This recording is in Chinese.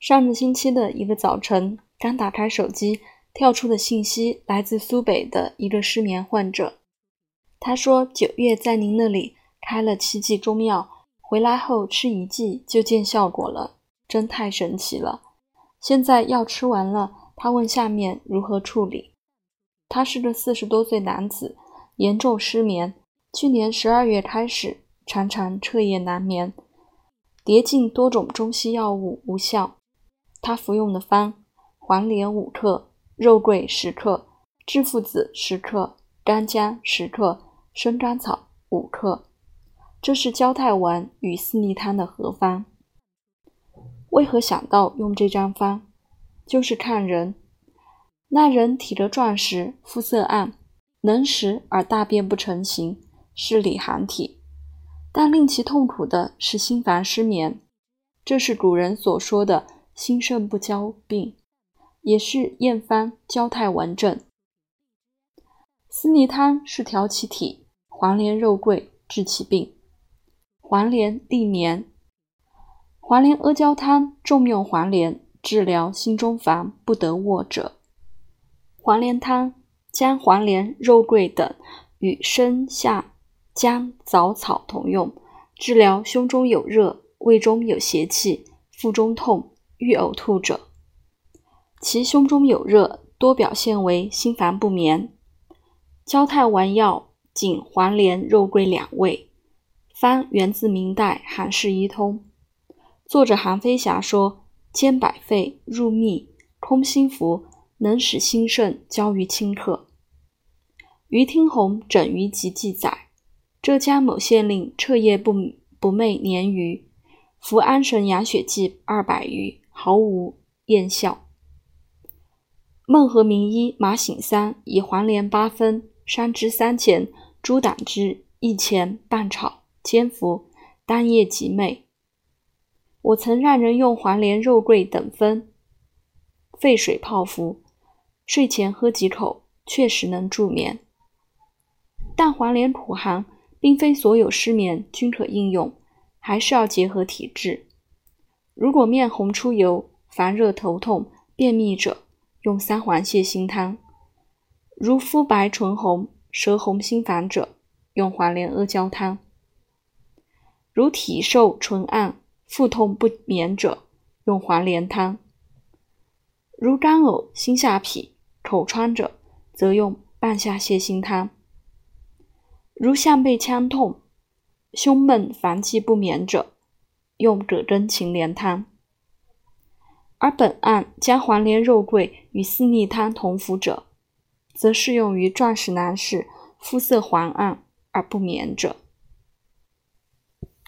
上个星期的一个早晨，刚打开手机，跳出的信息来自苏北的一个失眠患者。他说：“九月在您那里开了七剂中药，回来后吃一剂就见效果了，真太神奇了。现在药吃完了，他问下面如何处理。他是个四十多岁男子，严重失眠，去年十二月开始，常常彻夜难眠。”叠进多种中西药物无效，他服用的方：黄连五克、肉桂十克、制附子十克、干姜十克、生甘草五克。这是焦太丸与四逆汤的合方。为何想到用这张方？就是看人。那人体格壮实，肤色暗，能食而大便不成形，是里寒体。但令其痛苦的是心烦失眠，这是古人所说的“心肾不交病”，也是验方焦太丸症。四逆汤是调其体，黄连、肉桂治其病。黄连利眠，黄连阿胶汤重用黄连，治疗心中烦不得卧者。黄连汤将黄连、肉桂等与生下。姜、枣草同用，治疗胸中有热、胃中有邪气、腹中痛、欲呕吐者。其胸中有热，多表现为心烦不眠。焦太丸药仅黄连、肉桂两味，方源自明代《韩氏医通》。作者韩飞霞说：“兼百肺，入秘，空心服，能使心肾交于顷刻。”于听鸿《诊于集》记载。浙江某县令彻夜不不寐年余，服安神养血剂二百余，毫无验效。孟和名医马醒三以黄连八分，山栀三钱，猪胆汁一钱，半炒煎服，当夜即寐。我曾让人用黄连、肉桂等分，沸水泡服，睡前喝几口，确实能助眠。但黄连苦寒。并非所有失眠均可应用，还是要结合体质。如果面红出油、烦热头痛、便秘者，用三黄泻心汤；如肤白唇红、舌红心烦者，用黄连阿胶汤；如体瘦唇暗、腹痛不眠者，用黄连汤；如干呕、心下痞、口疮者，则用半夏泻心汤。如项背腔痛、胸闷烦气不眠者，用葛根芩连汤；而本案将黄连、肉桂与四逆汤同服者，则适用于壮实男士、肤色黄暗而不眠者。